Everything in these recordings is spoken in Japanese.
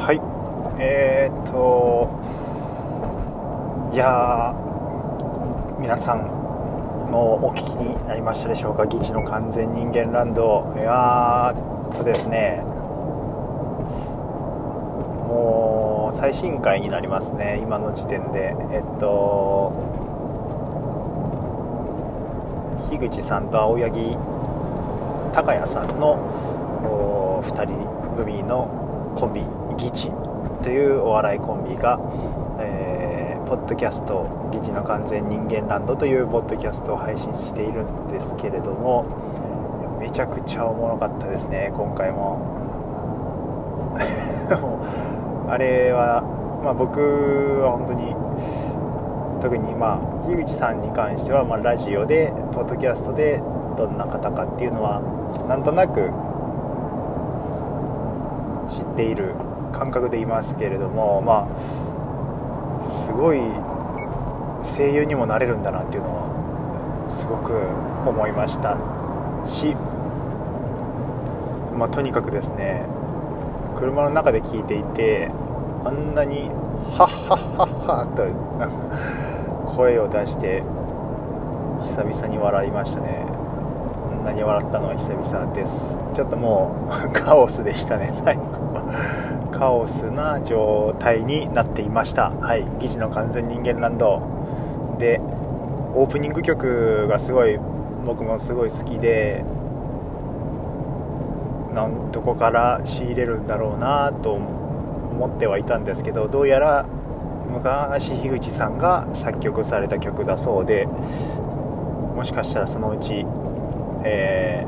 はい。えー、っといや皆さんもうお聞きになりましたでしょうか「議事の完全人間ランド」いやーとですね。もう最新回になりますね。今の時点で。えっと樋口さんと青柳高谷さんの2人組のコンビギチというお笑いコンビが、えー、ポッドキャスト「ギチの完全人間ランド」というポッドキャストを配信しているんですけれどもめちゃくちゃおもろかったですね今回も。あれは、まあ、僕は本当に特にまあ樋口さんに関してはまラジオでポッドキャストでどんな方かっていうのはなんとなく知っている感覚でいますけれどもまあすごい声優にもなれるんだなっていうのはすごく思いました。し、まあ、とにかくですね車の中で聞いていてあんなに「ハッハッハッハ」と声を出して久々に笑いましたね。こんなに笑ったのは久々です。ちょっともう カオスでしたね最後。カオスな状態になっていました。はい「議事の完全人間ランド」でオープニング曲がすごい僕もすごい好きでなんとこから仕入れるんだろうなと思ってはいたんですけどどうやら昔樋口さんが作曲された曲だそうでもしかしたらそのうち、え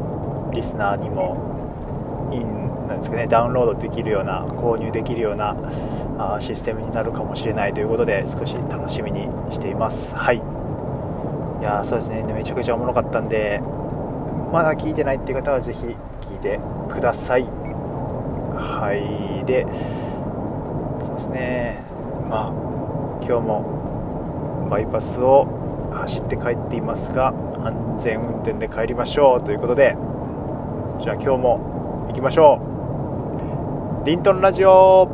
ー、リスナーにもインなんですかねダウンロードできるような購入できるようなあシステムになるかもしれないということで少し楽しみにしています。はい。いやそうですね。めちゃくちゃおもろかったんでまだ聞いてないっていう方はぜひ聞いてください。はい。でそうですね。まあ今日もバイパスを走って帰っていますが安全運転で帰りましょうということでじゃあ今日も行きましょう。リントンラジオ。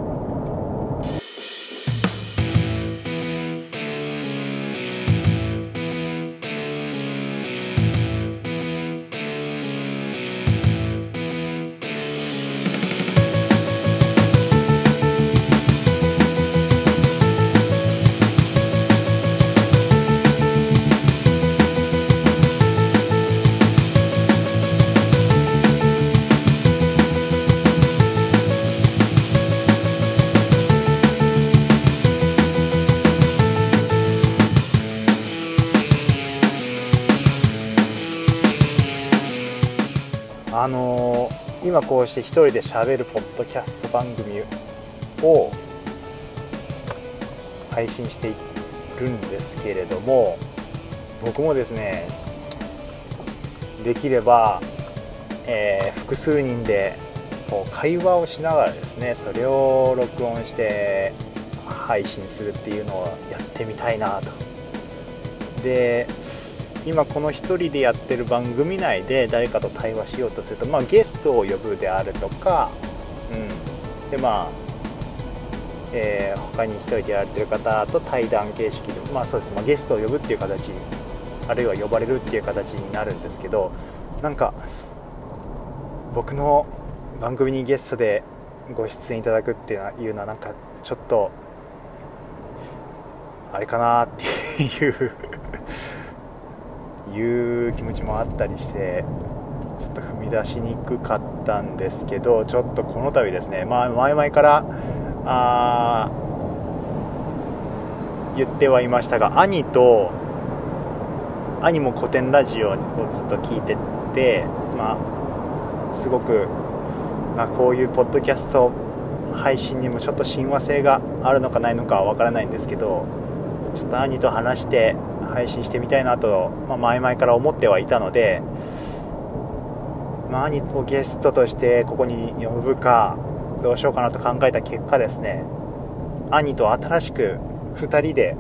今こうして一人で喋るポッドキャスト番組を配信しているんですけれども僕もですねできれば、えー、複数人でこう会話をしながらですねそれを録音して配信するっていうのをやってみたいなと。で今この1人でやってる番組内で誰かと対話しようとすると、まあ、ゲストを呼ぶであるとか、うん、でまあ、えー、他に1人でやってる方と対談形式で、まあそうです。まあ、ゲストを呼ぶっていう形あるいは呼ばれるっていう形になるんですけどなんか僕の番組にゲストでご出演いただくっていうのはなんかちょっとあれかなっていういう気持ちもあったりしてちょっと踏み出しにくかったんですけどちょっとこの度ですね、まあ、前々からあ言ってはいましたが兄と兄も古典ラジオをずっと聞いてて、まあ、すごく、まあ、こういうポッドキャスト配信にもちょっと親和性があるのかないのかは分からないんですけどちょっと兄と話して配信してみたいなと、まあ、前々から思ってはいたので、まあ、兄をゲストとしてここに呼ぶかどうしようかなと考えた結果ですね兄と新しく2人で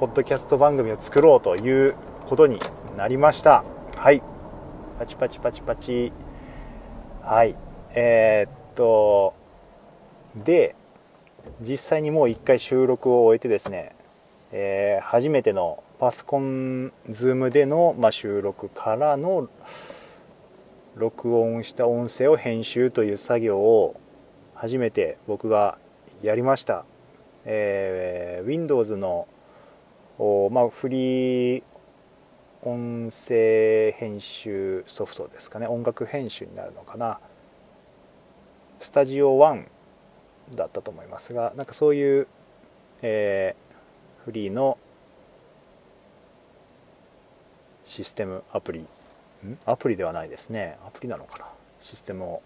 ポッドキャスト番組を作ろうということになりました。はい。パチパチパチパチ。はい。えー、っとで実際にもう1回収録を終えてですね、えー、初めてのパソコン Zoom での、まあ、収録からの録音した音声を編集という作業を初めて僕がやりました、えー、Windows のまあ、フリー音声編集ソフトですかね。音楽編集になるのかな。スタジオ1だったと思いますがなんかそういう、えー、フリーのシステムアプリ。ん？アプリではないですね。アプリなのかな。システムを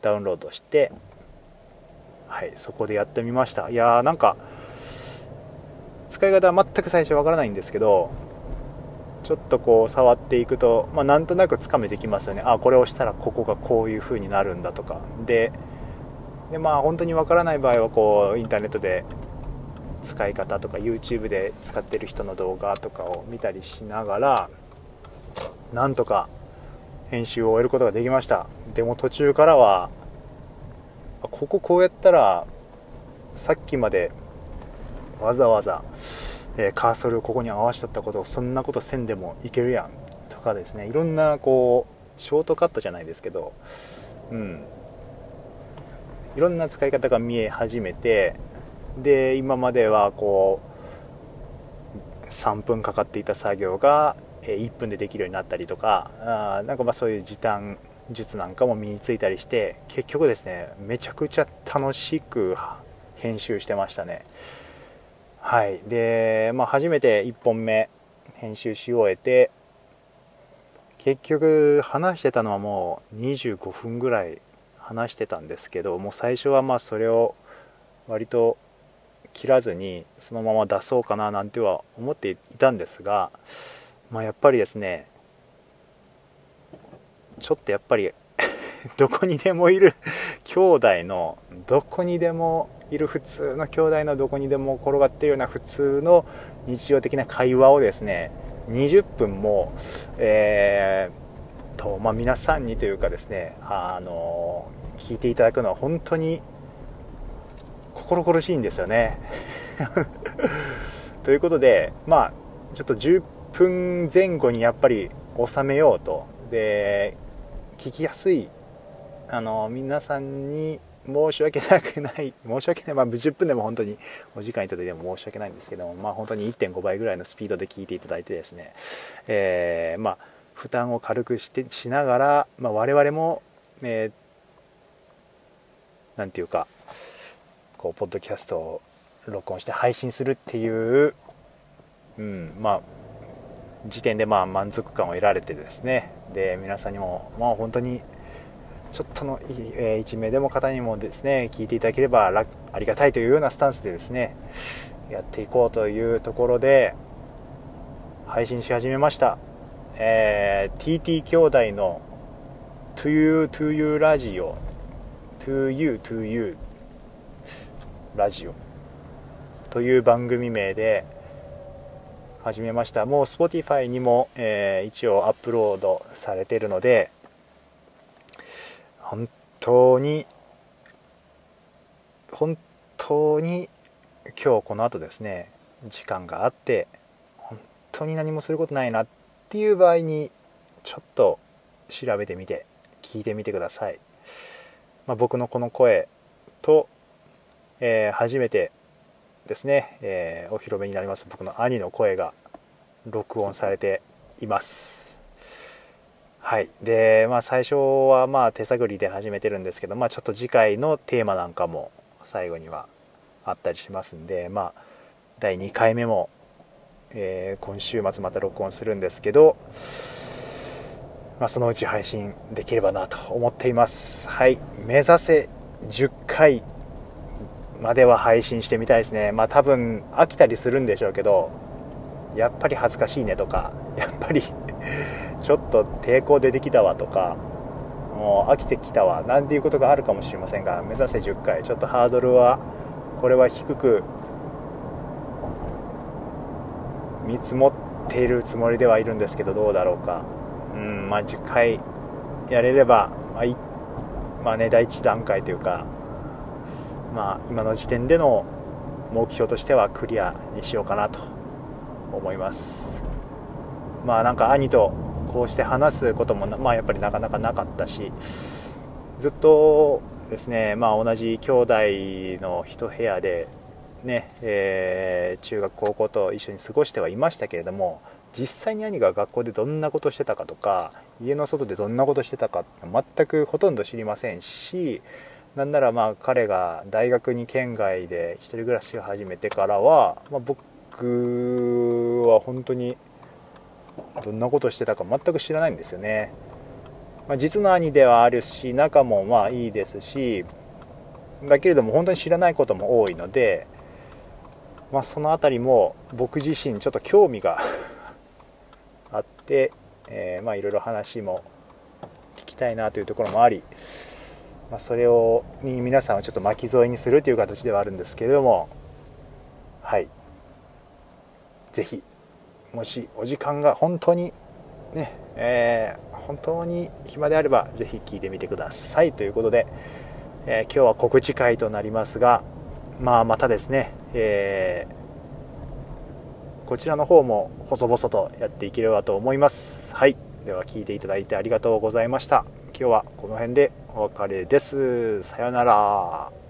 ダウンロードしてはいそこでやってみました。いやーなんか使い方は全く最初わからないんですけどちょっとこう触っていくと、まあ、なんとなくつかめてきますよね。あこれをしたらここがこういう風になるんだとか。ででまあ本当にわからない場合はこうインターネットで使い方とか YouTube で使ってる人の動画とかを見たりしながらなんとか編集を終えることができました。でも途中からはこここうやったらさっきまでわざわざ、え、カーソルをここに合わしとったことをそんなことせんでもいけるやんとかですね。いろんなこうショートカットじゃないですけどうん。いろんな使い方が見え始めてで今まではこう3分かかっていた作業が1分でできるようになったりとかあなんかまあそういう時短術なんかも身についたりして結局ですねめちゃくちゃ楽しく編集してましたね。はい。で、まあ、初めて1本目編集し終えて結局話してたのはもう25分ぐらい話してたんですけどもう最初はまあそれを割と切らずにそのまま出そうかななんては思っていたんですが、まあ、やっぱりですねちょっとやっぱり どこにでもいる兄弟のどこにでもいる普通の兄弟のどこにでも転がってるような普通の日常的な会話をですね20分も、えーとまあ、皆さんにというかですねあの聞いていただくのは本当に心苦しいんですよね。ということでまあちょっと10分前後にやっぱり収めようと。で聞きやすいあの皆さんに申し訳なくない申し訳ない。まあ10分でも本当にお時間いただいても申し訳ないんですけどもまあ本当に1.5倍ぐらいのスピードで聞いていただいてですね、えー、まあ負担を軽くしてしながら、まあ、我々も、えー、ていうかこうポッドキャストを録音して配信するっていう、うん、まあ時点でまあ満足感を得られてですね。で皆さんにもまあ本当にちょっとの、えー、一名でも方にもですね聞いていただければありがたいというようなスタンスでですねやっていこうというところで配信し始めました、えー、TT 兄弟の To You To You ラジオ。To You To You ラジオという番組名で始めました。もう Spotify にも、えー、一応アップロードされてるので本当に本当に今日この後ですね時間があって本当に何もすることないなっていう場合にちょっと調べてみて聞いてみてください、まあ、僕のこの声と、えー、初めてですね、えー、お披露目になります。僕の兄の声が録音されています。はい。でまあ最初はまあ手探りで始めてるんですけどまあちょっと次回のテーマなんかも最後にはあったりしますんでまあ第2回目も、えー、今週末また録音するんですけど、まあ、そのうち配信できればなと思っています。はい。目指せ10回までは配信してみたいですね。まあ多分飽きたりするんでしょうけどやっぱり恥ずかしいねとかやっぱり ちょっと抵抗出てきたわとかもう飽きてきたわなんていうことがあるかもしれませんが目指せ10回ちょっとハードルはこれは低く見積もっているつもりではいるんですけどどうだろうか。うんまあ10回やれれば、まあ、まあね第1段階というかまあ今の時点での目標としてはクリアにしようかなと思います。まあなんか兄とこうして話すこともまあやっぱりなかなかなかったしずっとですねまあ同じ兄弟の一部屋でね、えー、中学高校と一緒に過ごしてはいましたけれども実際に兄が学校でどんなことしてたかとか家の外でどんなことしてたか全くほとんど知りませんしなんならまあ彼が大学に県外で1人暮らしを始めてからは、まあ、僕は本当にどんなことしてたか全く知らないんですよね、まあ、実の兄ではあるし仲もまあいいですしだけれども本当に知らないことも多いので、まあ、その辺りも僕自身ちょっと興味が あって、えー、まあいろいろ話も聞きたいなというところもありまあ、それをに皆さんはちょっと巻き添えにするという形ではあるんですけれどもはい。是非もしお時間が本当にねえー、本当に暇であれば是非聞いてみてください。ということで、えー、今日は告知会となりますがまあまたですね、えー、こちらの方も細々とやっていければと思います。はい。では聞いていただいてありがとうございました。今日はこの辺でお別れです。さようなら。